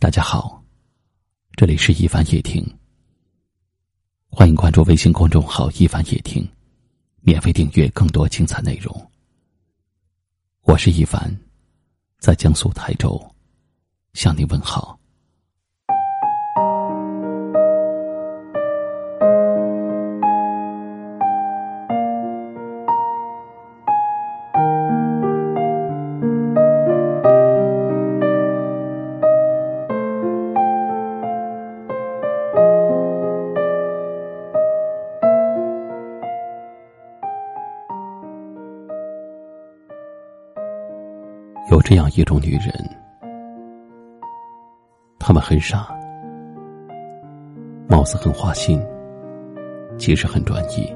大家好，这里是一凡夜听。欢迎关注微信公众号“一凡夜听”，免费订阅更多精彩内容。我是一凡，在江苏台州向你问好。有这样一种女人，她们很傻，貌似很花心，其实很专一；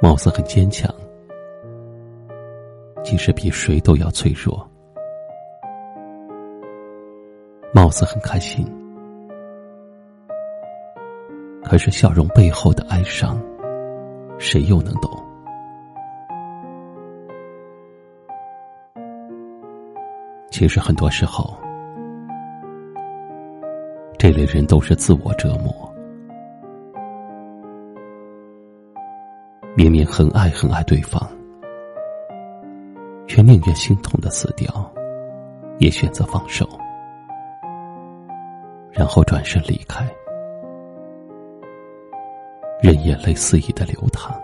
貌似很坚强，其实比谁都要脆弱；貌似很开心，可是笑容背后的哀伤，谁又能懂？其实很多时候，这类人都是自我折磨。明明很爱很爱对方，却宁愿心痛的死掉，也选择放手，然后转身离开，任眼泪肆意的流淌。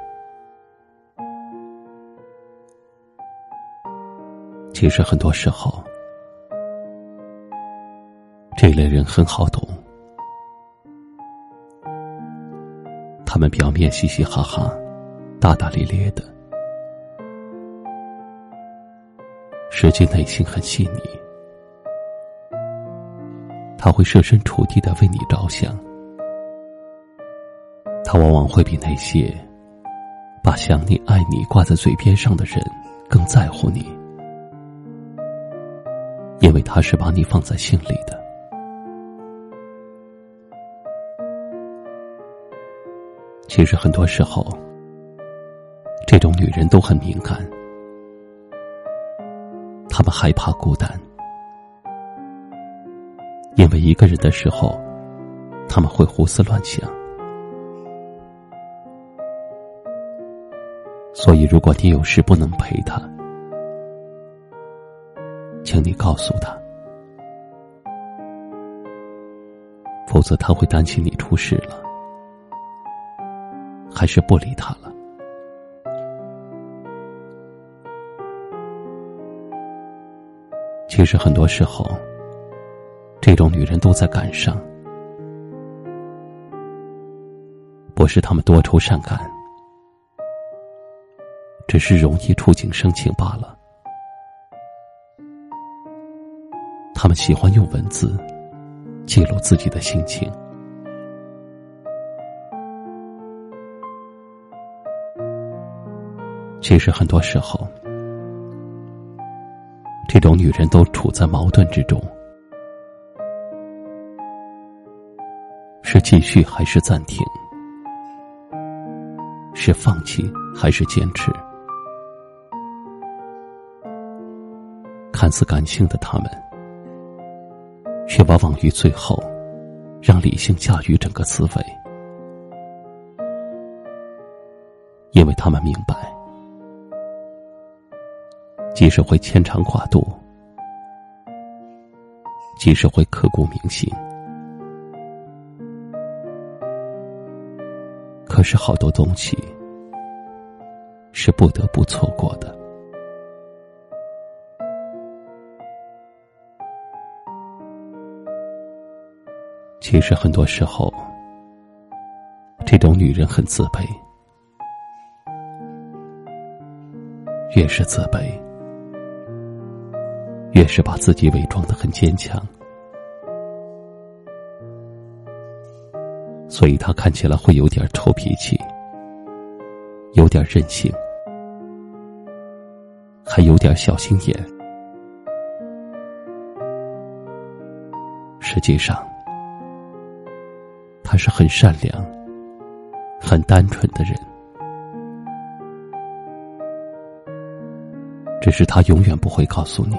其实很多时候。这类人很好懂，他们表面嘻嘻哈哈、大大咧咧的，实际内心很细腻。他会设身处地的为你着想，他往往会比那些把想你、爱你挂在嘴边上的人更在乎你，因为他是把你放在心里的。其实很多时候，这种女人都很敏感，她们害怕孤单，因为一个人的时候，他们会胡思乱想。所以，如果你有事不能陪她，请你告诉她，否则她会担心你出事了。还是不理他了。其实很多时候，这种女人都在感伤，不是他们多愁善感，只是容易触景生情罢了。他们喜欢用文字记录自己的心情。其实很多时候，这种女人都处在矛盾之中：是继续还是暂停？是放弃还是坚持？看似感性的他们，却往往于最后让理性驾驭整个思维，因为他们明白。即使会牵肠挂肚，即使会刻骨铭心，可是好多东西是不得不错过的。其实很多时候，这种女人很自卑，越是自卑。越是把自己伪装的很坚强，所以他看起来会有点臭脾气，有点任性，还有点小心眼。实际上，他是很善良、很单纯的人，只是他永远不会告诉你。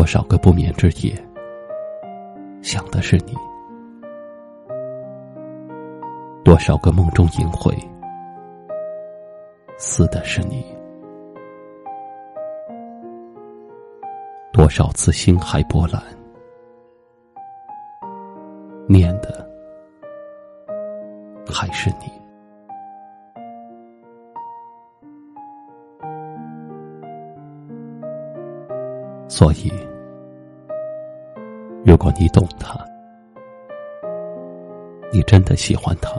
多少个不眠之夜，想的是你；多少个梦中萦回，思的是你；多少次心海波澜，念的还是你。所以，如果你懂他，你真的喜欢他，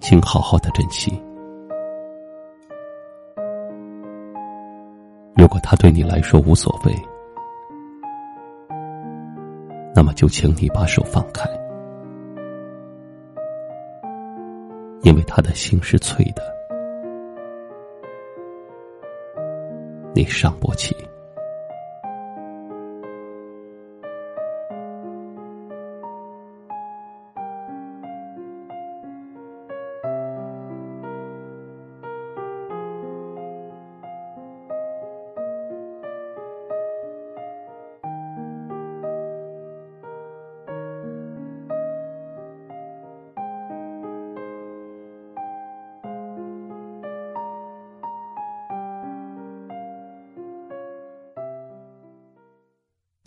请好好的珍惜。如果他对你来说无所谓，那么就请你把手放开，因为他的心是脆的。你伤不起。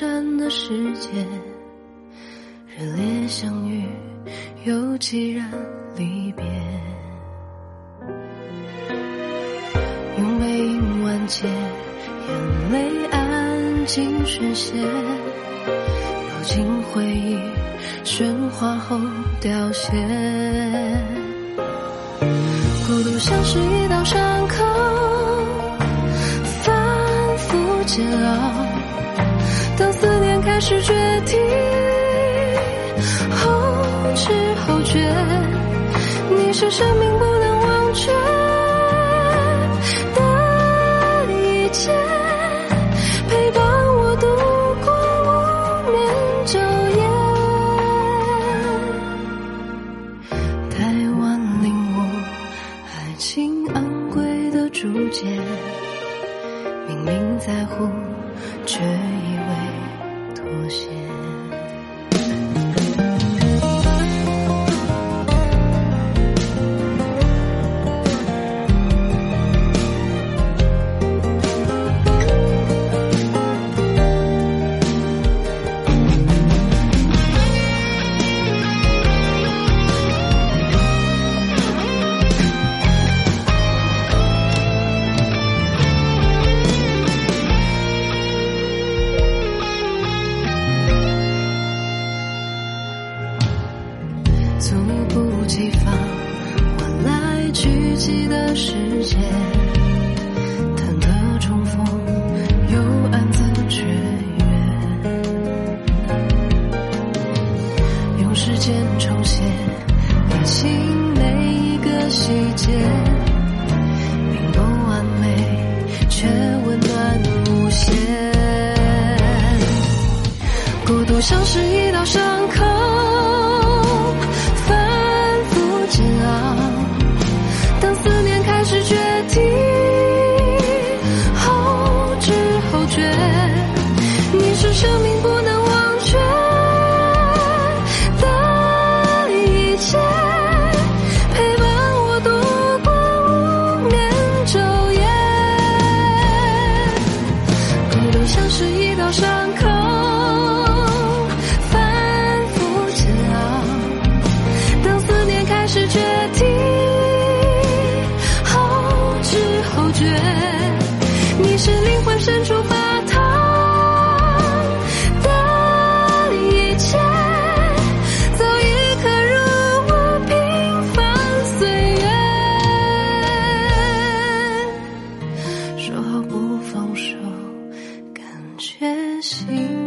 闪的世界，热烈相遇又凄然离别，用背影万劫，眼泪安静宣泄，如今回忆喧哗后凋谢，孤独像是一道伤口，是决定，后知后觉，你是生命不能忘却的一切，陪伴我度过无眠昼夜。太晚领悟爱情昂贵的注解，明明在乎，却以为。些。就像是一道伤口。情。